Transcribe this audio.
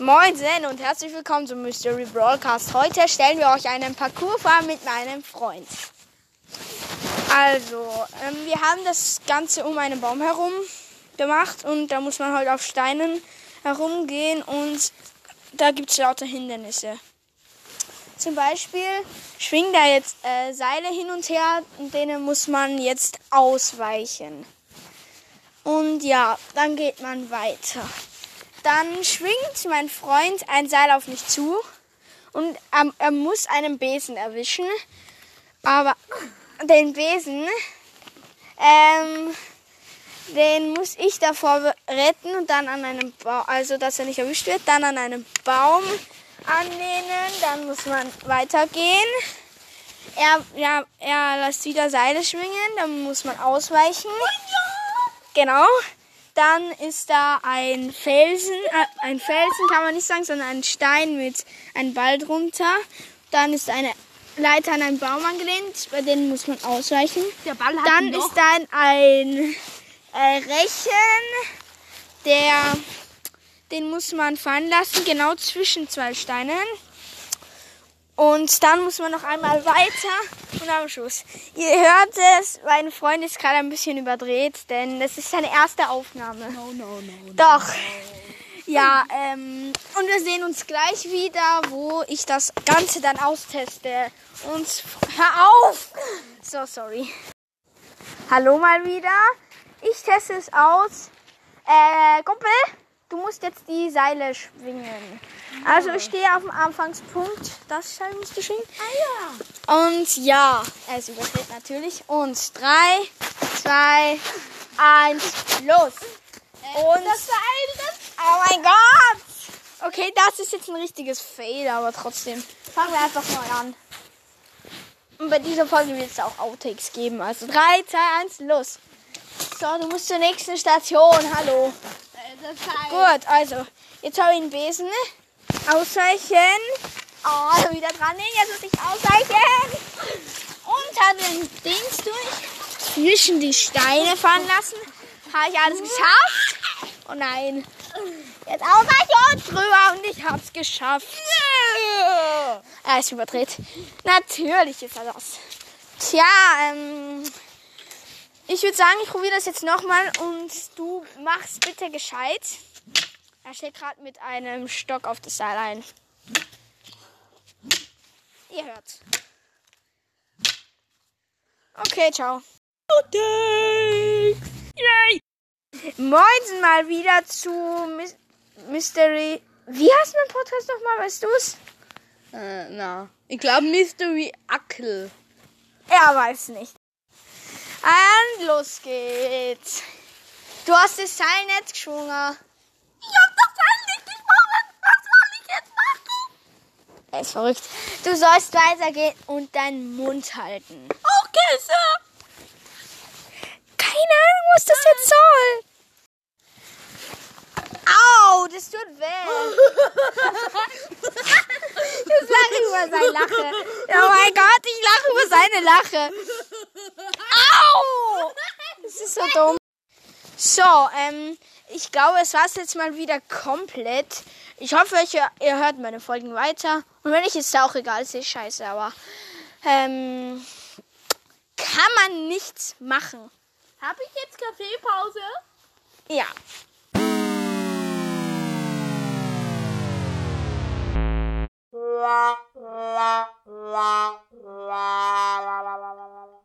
Moin und herzlich willkommen zum Mystery Broadcast. Heute stellen wir euch einen Parcours vor mit meinem Freund. Also, ähm, wir haben das Ganze um einen Baum herum gemacht und da muss man halt auf Steinen herumgehen und da gibt es lauter Hindernisse. Zum Beispiel schwingen da jetzt äh, Seile hin und her und denen muss man jetzt ausweichen. Und ja, dann geht man weiter. Dann schwingt mein Freund ein Seil auf mich zu und er, er muss einen Besen erwischen. Aber den Besen, ähm, den muss ich davor retten und dann an einem Baum, also dass er nicht erwischt wird, dann an einem Baum anlehnen, dann muss man weitergehen. Er, ja, er lässt wieder Seile schwingen, dann muss man ausweichen. Genau. Dann ist da ein Felsen, äh, ein Felsen kann man nicht sagen, sondern ein Stein mit einem Ball drunter. Dann ist eine Leiter an einen Baum angelehnt, bei denen muss man ausweichen. Der Ball hat Dann ist dann ein äh, Rechen, der, den muss man fallen lassen, genau zwischen zwei Steinen. Und dann muss man noch einmal weiter und am Schluss. Ihr hört es, mein Freund ist gerade ein bisschen überdreht, denn das ist seine erste Aufnahme. No, no, no. Doch. Ja, ähm, und wir sehen uns gleich wieder, wo ich das Ganze dann austeste. Und hör auf! So, sorry. Hallo mal wieder. Ich teste es aus. Äh, Kumpel, du musst jetzt die Seile schwingen. Also ich stehe auf dem Anfangspunkt. Das Seil musst du schwingen. Ah ja. Und ja, es übersteht natürlich. Und drei, zwei, eins, los. Und Das Seil, das. Oh mein Gott! Okay, das ist jetzt ein richtiges Fail, aber trotzdem. Fangen wir einfach neu an. Und bei dieser Folge wird es auch Outtakes geben. Also 3, 2, 1, los. So, du musst zur nächsten Station. Hallo. Seil. Gut, also, jetzt habe ich einen Besen. Ausweichen. Oh, wieder dran. Nee, jetzt muss ich ausweichen. Unter den Dings durch. Zwischen die Steine fahren lassen. Habe ich alles geschafft? Oh nein. Jetzt ausweichen und drüber und ich hab's geschafft. Er ist überdreht. Natürlich ist er das. Tja, ähm, ich würde sagen, ich probiere das jetzt nochmal und du machst bitte gescheit. Er steht gerade mit einem Stock auf das Seil ein. Ihr hört's. Okay, ciao. Yay! Moin mal wieder zu Mis Mystery. Wie heißt mein Podcast nochmal, weißt du's? Äh, na. Ich glaube Mystery Ackel. Er weiß nicht. Und los geht's. Du hast das Seil nicht geschwungen. Ich hab das Seil nicht gesprochen. Was soll ich jetzt machen? Er ist verrückt. Du sollst weitergehen und deinen Mund halten. Okay, Sir. Keine Ahnung, was das jetzt soll. Au, das tut weh. Ich lache über seine Lache. Oh mein Gott, ich lache über seine Lache. Au! Das ist so dumm. So, ähm, ich glaube, es war's jetzt mal wieder komplett. Ich hoffe, euch, ihr hört meine Folgen weiter. Und wenn nicht, ist es auch egal, es ist scheiße, aber ähm, kann man nichts machen. Hab ich jetzt Kaffeepause? Ja.